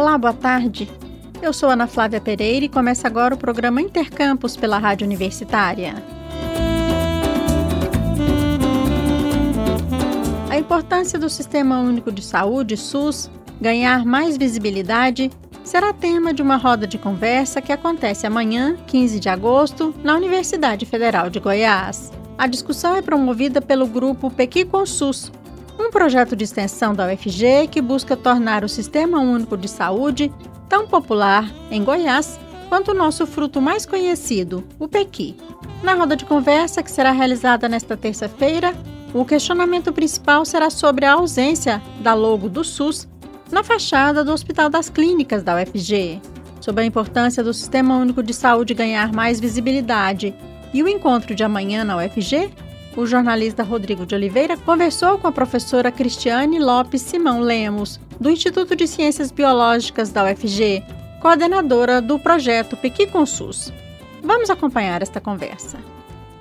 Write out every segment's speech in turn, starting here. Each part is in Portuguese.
Olá, boa tarde. Eu sou Ana Flávia Pereira e começa agora o programa Intercampus pela Rádio Universitária. A importância do Sistema Único de Saúde, SUS, ganhar mais visibilidade será tema de uma roda de conversa que acontece amanhã, 15 de agosto, na Universidade Federal de Goiás. A discussão é promovida pelo grupo Pequi SUS, um projeto de extensão da UFG que busca tornar o Sistema Único de Saúde tão popular em Goiás quanto o nosso fruto mais conhecido, o pequi. Na roda de conversa, que será realizada nesta terça-feira, o questionamento principal será sobre a ausência da logo do SUS na fachada do Hospital das Clínicas da UFG, sobre a importância do Sistema Único de Saúde ganhar mais visibilidade e o encontro de amanhã na UFG o jornalista Rodrigo de Oliveira conversou com a professora Cristiane Lopes Simão Lemos, do Instituto de Ciências Biológicas da UFG, coordenadora do projeto Pequi Consus. Vamos acompanhar esta conversa.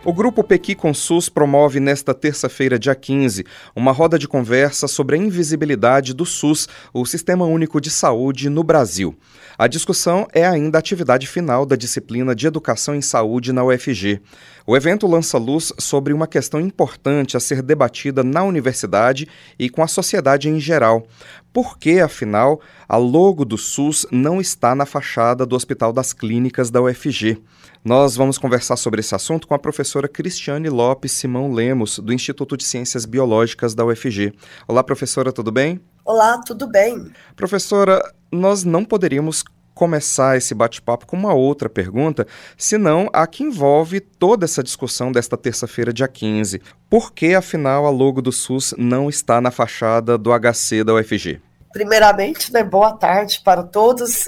O Grupo Pequi Consus promove nesta terça-feira, dia 15, uma roda de conversa sobre a invisibilidade do SUS, o Sistema Único de Saúde, no Brasil. A discussão é ainda a atividade final da disciplina de Educação em Saúde na UFG. O evento lança luz sobre uma questão importante a ser debatida na universidade e com a sociedade em geral. Por que, afinal, a logo do SUS não está na fachada do Hospital das Clínicas da UFG? Nós vamos conversar sobre esse assunto com a professora Cristiane Lopes Simão Lemos, do Instituto de Ciências Biológicas da UFG. Olá, professora, tudo bem? Olá, tudo bem. Professora, nós não poderíamos começar esse bate-papo com uma outra pergunta, senão a que envolve toda essa discussão desta terça-feira, dia 15. Por que, afinal, a logo do SUS não está na fachada do HC da UFG? Primeiramente, né, boa tarde para todos.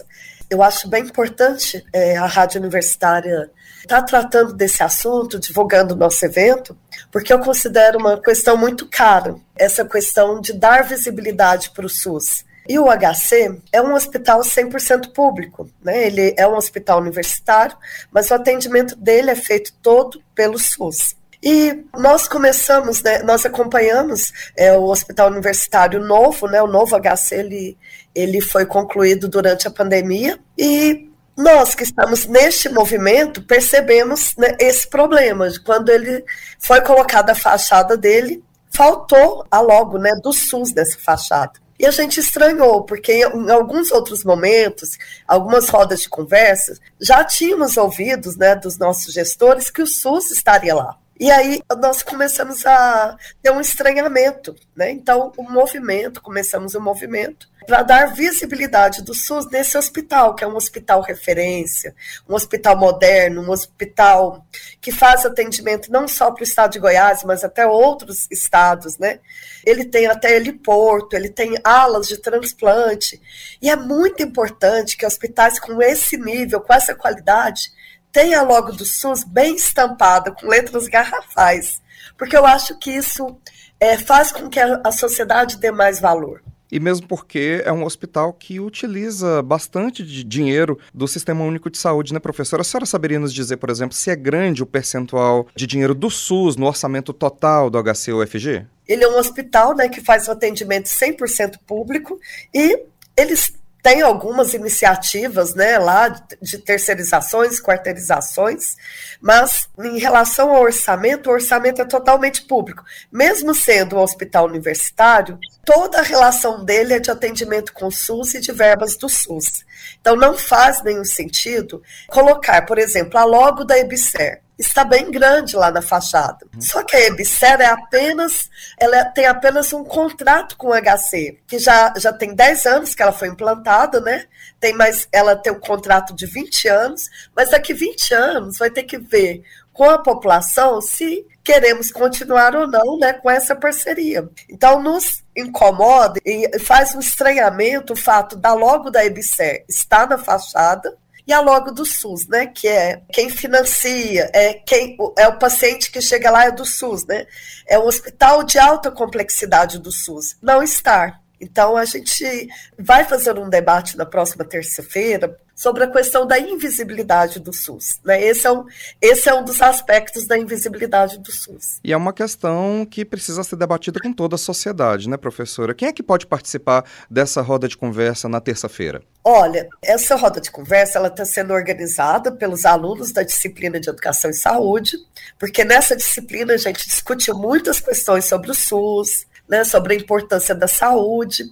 Eu acho bem importante é, a Rádio Universitária estar tá tratando desse assunto, divulgando o nosso evento, porque eu considero uma questão muito cara, essa questão de dar visibilidade para o SUS. E o HC é um hospital 100% público, né? Ele é um hospital universitário, mas o atendimento dele é feito todo pelo SUS. E nós começamos, né, nós acompanhamos é, o Hospital Universitário Novo, né, o novo HC, ele, ele foi concluído durante a pandemia, e nós que estamos neste movimento percebemos né, esse problema, de quando ele foi colocada a fachada dele, faltou a logo né, do SUS nessa fachada. E a gente estranhou, porque em alguns outros momentos, algumas rodas de conversa, já tínhamos ouvidos né, dos nossos gestores que o SUS estaria lá. E aí nós começamos a ter um estranhamento, né? Então, o movimento, começamos o movimento para dar visibilidade do SUS nesse hospital, que é um hospital referência, um hospital moderno, um hospital que faz atendimento não só para o estado de Goiás, mas até outros estados, né? Ele tem até heliporto, ele tem alas de transplante, e é muito importante que hospitais com esse nível, com essa qualidade, tem a logo do SUS bem estampada, com letras garrafais, porque eu acho que isso é, faz com que a, a sociedade dê mais valor e mesmo porque é um hospital que utiliza bastante de dinheiro do Sistema Único de Saúde, né, professora? A senhora saberia nos dizer, por exemplo, se é grande o percentual de dinheiro do SUS no orçamento total do HC-UFG? Ele é um hospital né, que faz o atendimento 100% público e eles tem algumas iniciativas né, lá de terceirizações, quarteirizações, mas em relação ao orçamento, o orçamento é totalmente público. Mesmo sendo um hospital universitário, toda a relação dele é de atendimento com o SUS e de verbas do SUS. Então não faz nenhum sentido colocar, por exemplo, a logo da EBSER está bem grande lá na fachada. Uhum. Só que a Ebser é apenas, ela tem apenas um contrato com o HC, que já, já tem 10 anos que ela foi implantada, né? Tem mais, ela tem um contrato de 20 anos, mas daqui 20 anos vai ter que ver com a população se queremos continuar ou não né, com essa parceria. Então, nos incomoda e faz um estranhamento o fato da logo da EBSER estar na fachada, a logo do SUS, né? Que é quem financia, é quem é o paciente que chega lá é do SUS, né? É um hospital de alta complexidade do SUS. Não estar. Então a gente vai fazer um debate na próxima terça-feira sobre a questão da invisibilidade do SUS. Né? Esse, é um, esse é um dos aspectos da invisibilidade do SUS. E é uma questão que precisa ser debatida com toda a sociedade, né, professora? Quem é que pode participar dessa roda de conversa na terça-feira? Olha, essa roda de conversa ela está sendo organizada pelos alunos da disciplina de Educação e Saúde, porque nessa disciplina a gente discute muitas questões sobre o SUS, né, sobre a importância da saúde.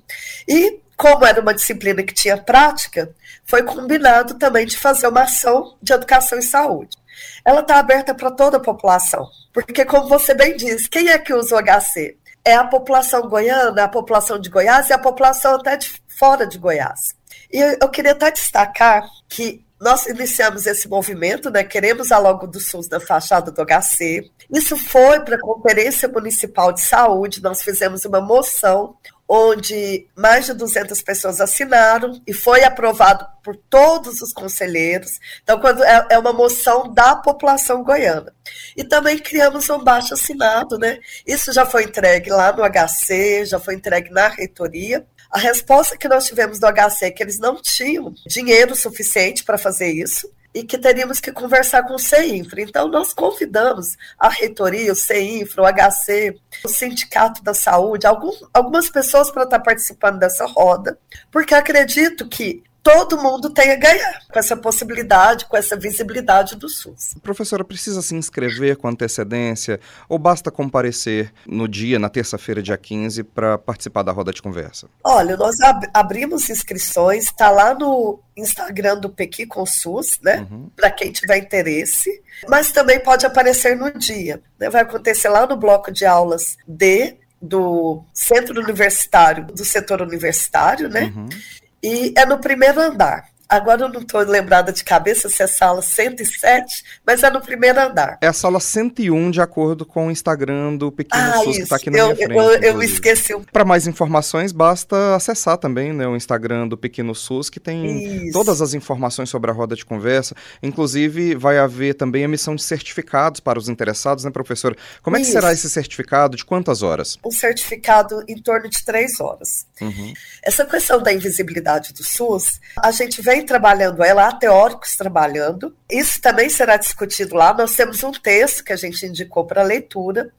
E, como era uma disciplina que tinha prática, foi combinado também de fazer uma ação de educação e saúde. Ela está aberta para toda a população, porque, como você bem diz, quem é que usa o HC? É a população goiana, a população de Goiás e a população até de fora de Goiás. E eu queria até destacar que nós iniciamos esse movimento, né? Queremos a logo do SUS na fachada do HC. Isso foi para a Conferência Municipal de Saúde, nós fizemos uma moção onde mais de 200 pessoas assinaram e foi aprovado por todos os conselheiros. Então, quando é, é uma moção da população goiana. E também criamos um baixo assinado, né? Isso já foi entregue lá no HC, já foi entregue na reitoria. A resposta que nós tivemos do HC é que eles não tinham dinheiro suficiente para fazer isso e que teríamos que conversar com o CEINFRA. Então, nós convidamos a reitoria, o CEINFRA, o HC, o Sindicato da Saúde, algum, algumas pessoas para estar participando dessa roda, porque acredito que todo mundo tem a ganhar com essa possibilidade, com essa visibilidade do SUS. Professora, precisa se inscrever com antecedência ou basta comparecer no dia, na terça-feira, dia 15, para participar da roda de conversa? Olha, nós ab abrimos inscrições, está lá no Instagram do Pequi com SUS, né? Uhum. Para quem tiver interesse, mas também pode aparecer no dia. Né? Vai acontecer lá no bloco de aulas D do Centro Universitário, do setor universitário, né? Uhum e é no primeiro andar. Agora eu não estou lembrada de cabeça se é sala 107, mas é no primeiro andar. É a sala 101, de acordo com o Instagram do Pequeno ah, SUS, que está aqui na eu, minha frente. Eu, eu esqueci. Para mais informações, basta acessar também né, o Instagram do Pequeno SUS, que tem isso. todas as informações sobre a roda de conversa. Inclusive, vai haver também emissão de certificados para os interessados, né, professora? Como é que isso. será esse certificado? De quantas horas? Um certificado em torno de três horas. Uhum. Essa questão da invisibilidade do SUS, a gente vem trabalhando ela, há teóricos trabalhando. Isso também será discutido lá. Nós temos um texto que a gente indicou para leitura,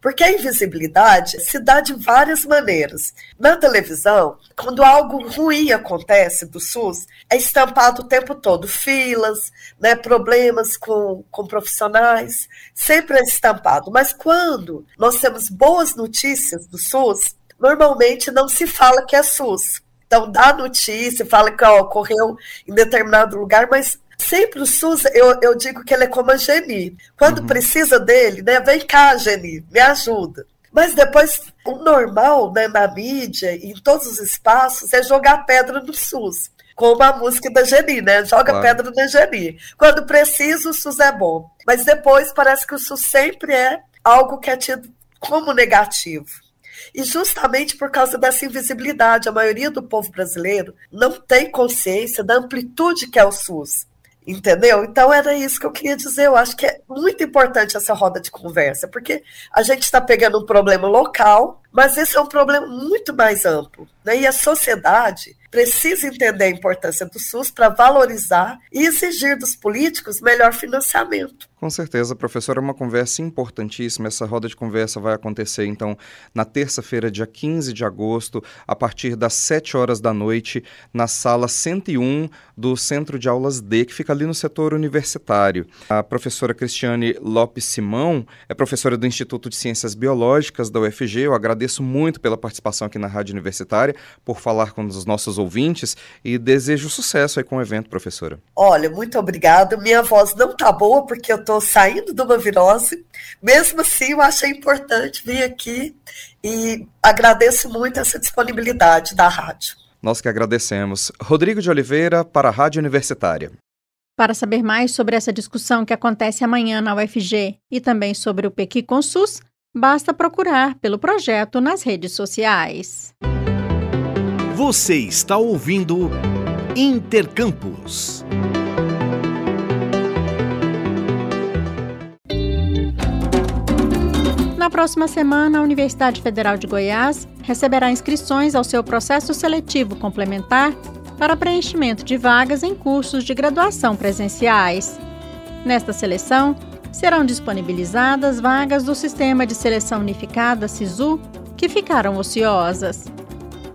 porque a invisibilidade se dá de várias maneiras. Na televisão, quando algo ruim acontece do SUS, é estampado o tempo todo filas, né, problemas com, com profissionais, sempre é estampado. Mas quando nós temos boas notícias do SUS, normalmente não se fala que é SUS. Então, dá notícia, fala que ó, ocorreu em determinado lugar, mas sempre o SUS, eu, eu digo que ele é como a Geni. Quando uhum. precisa dele, né, vem cá, Geni, me ajuda. Mas depois, o normal né, na mídia, em todos os espaços, é jogar pedra no SUS. Como a música da Geni, né? Joga claro. pedra na Geni. Quando precisa, o SUS é bom. Mas depois parece que o SUS sempre é algo que é tido como negativo. E justamente por causa dessa invisibilidade, a maioria do povo brasileiro não tem consciência da amplitude que é o SUS. Entendeu? Então era isso que eu queria dizer. Eu acho que é muito importante essa roda de conversa, porque a gente está pegando um problema local, mas esse é um problema muito mais amplo. Né? E a sociedade precisa entender a importância do SUS para valorizar e exigir dos políticos melhor financiamento. Com certeza, professora, é uma conversa importantíssima. Essa roda de conversa vai acontecer, então, na terça-feira, dia 15 de agosto, a partir das 7 horas da noite, na sala 101 do Centro de Aulas D, que fica ali no setor universitário. A professora Cristiane Lopes Simão é professora do Instituto de Ciências Biológicas da UFG. Eu agradeço muito pela participação aqui na Rádio Universitária, por falar com os nossos ouvintes e desejo sucesso aí com o evento, professora. Olha, muito obrigada. Minha voz não tá boa porque eu estou saindo de uma virose. Mesmo assim, eu achei importante vir aqui e agradeço muito essa disponibilidade da rádio. Nós que agradecemos. Rodrigo de Oliveira, para a Rádio Universitária. Para saber mais sobre essa discussão que acontece amanhã na UFG e também sobre o Pequi Consus, basta procurar pelo projeto nas redes sociais. Você está ouvindo Intercampus. Na próxima semana, a Universidade Federal de Goiás receberá inscrições ao seu processo seletivo complementar para preenchimento de vagas em cursos de graduação presenciais. Nesta seleção, serão disponibilizadas vagas do Sistema de Seleção Unificada SISU que ficaram ociosas.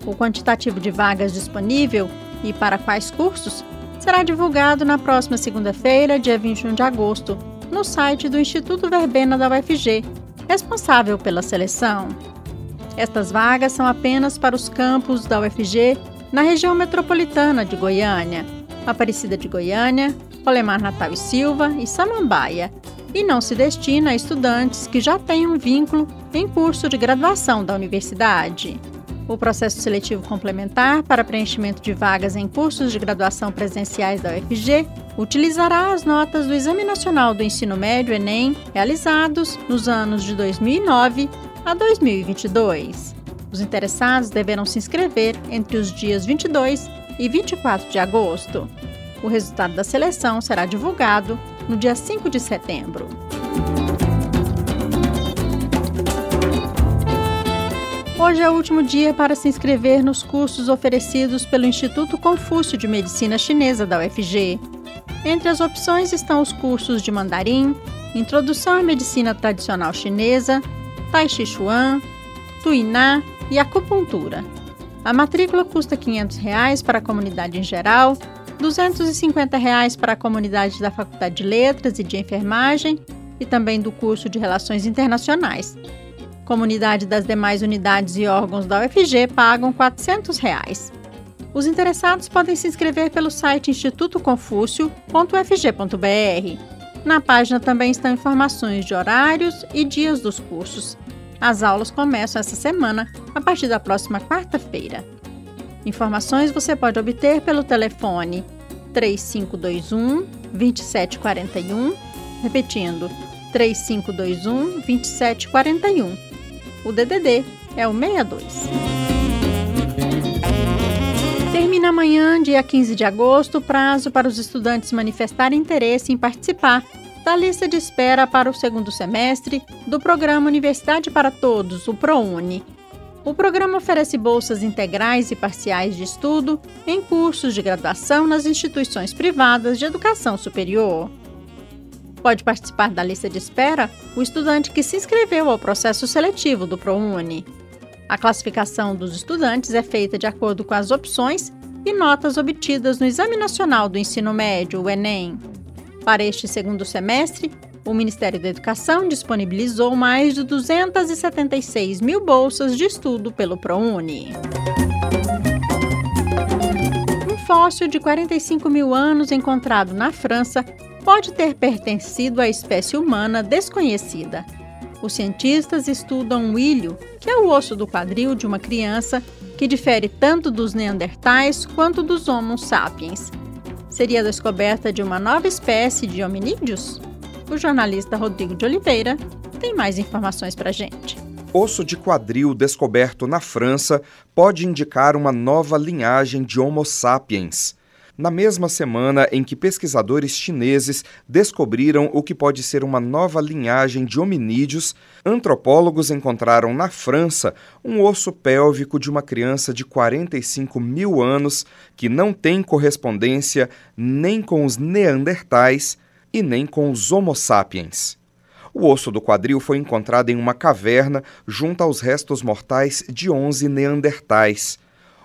O quantitativo de vagas disponível e para quais cursos será divulgado na próxima segunda-feira, dia 21 de agosto, no site do Instituto Verbena da UFG, responsável pela seleção. Estas vagas são apenas para os campos da UFG na região metropolitana de Goiânia, Aparecida de Goiânia, Olemar Natal e Silva e Samambaia, e não se destina a estudantes que já têm um vínculo em curso de graduação da universidade. O processo seletivo complementar para preenchimento de vagas em cursos de graduação presenciais da UFG utilizará as notas do Exame Nacional do Ensino Médio Enem realizados nos anos de 2009 a 2022. Os interessados deverão se inscrever entre os dias 22 e 24 de agosto. O resultado da seleção será divulgado no dia 5 de setembro. Hoje é o último dia para se inscrever nos cursos oferecidos pelo Instituto Confúcio de Medicina Chinesa da UFG. Entre as opções estão os cursos de mandarim, Introdução à Medicina Tradicional Chinesa, Tai Chi Chuan, Tuiná e Acupuntura. A matrícula custa 500 reais para a comunidade em geral, 250 reais para a comunidade da Faculdade de Letras e de Enfermagem e também do curso de Relações Internacionais. Comunidade das demais unidades e órgãos da UFG pagam 400 reais. Os interessados podem se inscrever pelo site institutoconfúcio.ufg.br. Na página também estão informações de horários e dias dos cursos. As aulas começam essa semana, a partir da próxima quarta-feira. Informações você pode obter pelo telefone 3521 2741, repetindo 3521 2741. O DDD é o 62. Termina amanhã, dia 15 de agosto, o prazo para os estudantes manifestarem interesse em participar da lista de espera para o segundo semestre do Programa Universidade para Todos, o ProUni. O programa oferece bolsas integrais e parciais de estudo em cursos de graduação nas instituições privadas de educação superior. Pode participar da lista de espera o estudante que se inscreveu ao processo seletivo do ProUni. A classificação dos estudantes é feita de acordo com as opções e notas obtidas no Exame Nacional do Ensino Médio, o Enem. Para este segundo semestre, o Ministério da Educação disponibilizou mais de 276 mil bolsas de estudo pelo ProUni. Um fóssil de 45 mil anos encontrado na França pode ter pertencido à espécie humana desconhecida. Os cientistas estudam o ilho, que é o osso do quadril de uma criança que difere tanto dos neandertais quanto dos Homo sapiens seria a descoberta de uma nova espécie de hominídeos? O jornalista Rodrigo de Oliveira tem mais informações para gente. Osso de quadril descoberto na França pode indicar uma nova linhagem de Homo sapiens na mesma semana em que pesquisadores chineses descobriram o que pode ser uma nova linhagem de hominídeos, antropólogos encontraram na França um osso pélvico de uma criança de 45 mil anos que não tem correspondência nem com os neandertais e nem com os Homo sapiens. O osso do quadril foi encontrado em uma caverna junto aos restos mortais de 11 neandertais.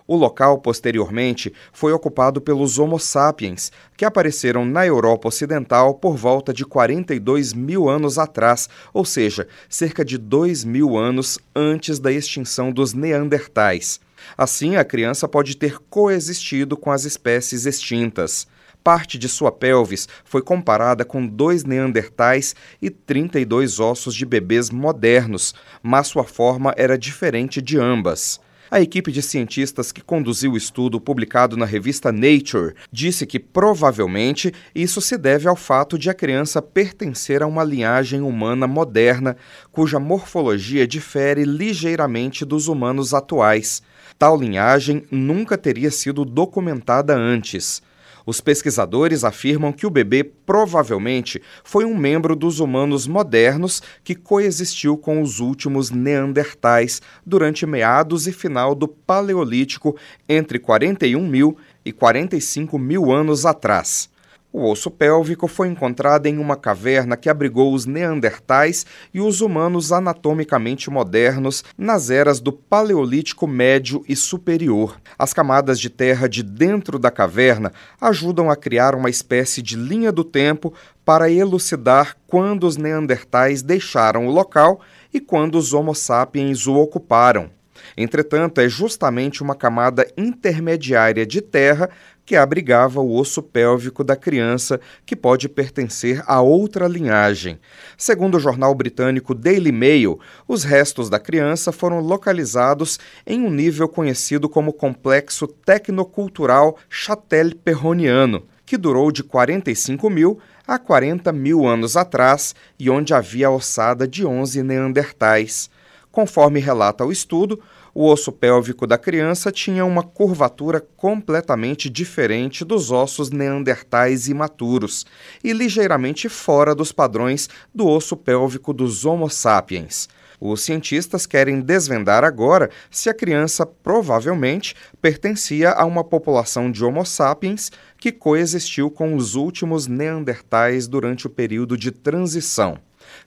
O local, posteriormente, foi ocupado pelos Homo sapiens, que apareceram na Europa Ocidental por volta de 42 mil anos atrás, ou seja, cerca de 2 mil anos antes da extinção dos Neandertais. Assim, a criança pode ter coexistido com as espécies extintas. Parte de sua pelvis foi comparada com dois neandertais e 32 ossos de bebês modernos, mas sua forma era diferente de ambas. A equipe de cientistas que conduziu o estudo publicado na revista Nature disse que provavelmente isso se deve ao fato de a criança pertencer a uma linhagem humana moderna cuja morfologia difere ligeiramente dos humanos atuais. Tal linhagem nunca teria sido documentada antes. Os pesquisadores afirmam que o bebê provavelmente foi um membro dos humanos modernos que coexistiu com os últimos neandertais durante meados e final do Paleolítico entre 41 mil e 45 mil anos atrás. O osso pélvico foi encontrado em uma caverna que abrigou os neandertais e os humanos anatomicamente modernos nas eras do Paleolítico Médio e Superior. As camadas de terra de dentro da caverna ajudam a criar uma espécie de linha do tempo para elucidar quando os neandertais deixaram o local e quando os Homo sapiens o ocuparam. Entretanto, é justamente uma camada intermediária de terra que abrigava o osso pélvico da criança, que pode pertencer a outra linhagem. Segundo o jornal britânico Daily Mail, os restos da criança foram localizados em um nível conhecido como Complexo Tecnocultural Châtel-Perroniano, que durou de 45 mil a 40 mil anos atrás e onde havia a ossada de 11 neandertais. Conforme relata o estudo, o osso pélvico da criança tinha uma curvatura completamente diferente dos ossos neandertais imaturos e ligeiramente fora dos padrões do osso pélvico dos Homo sapiens. Os cientistas querem desvendar agora se a criança provavelmente pertencia a uma população de Homo sapiens que coexistiu com os últimos neandertais durante o período de transição.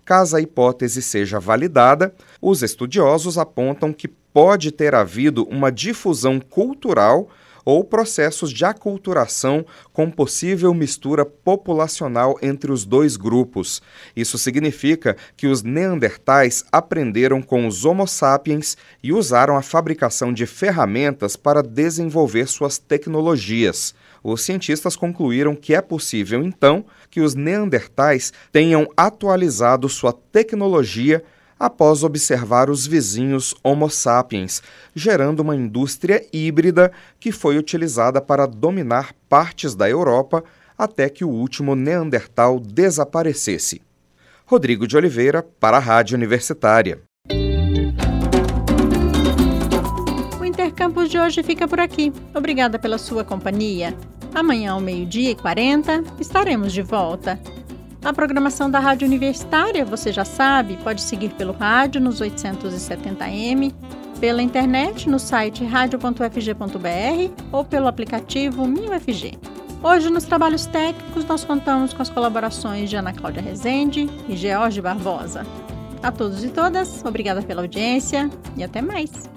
Caso a hipótese seja validada, os estudiosos apontam que pode ter havido uma difusão cultural ou processos de aculturação com possível mistura populacional entre os dois grupos. Isso significa que os neandertais aprenderam com os Homo sapiens e usaram a fabricação de ferramentas para desenvolver suas tecnologias os cientistas concluíram que é possível, então, que os neandertais tenham atualizado sua tecnologia após observar os vizinhos Homo sapiens, gerando uma indústria híbrida que foi utilizada para dominar partes da Europa até que o último Neandertal desaparecesse. Rodrigo de Oliveira, para a Rádio Universitária. Campus de hoje fica por aqui. Obrigada pela sua companhia. Amanhã, ao meio-dia e 40, estaremos de volta. A programação da Rádio Universitária, você já sabe, pode seguir pelo rádio nos 870m, pela internet no site radio.fg.br ou pelo aplicativo MinUFG. Hoje, nos trabalhos técnicos, nós contamos com as colaborações de Ana Cláudia Rezende e George Barbosa. A todos e todas, obrigada pela audiência e até mais.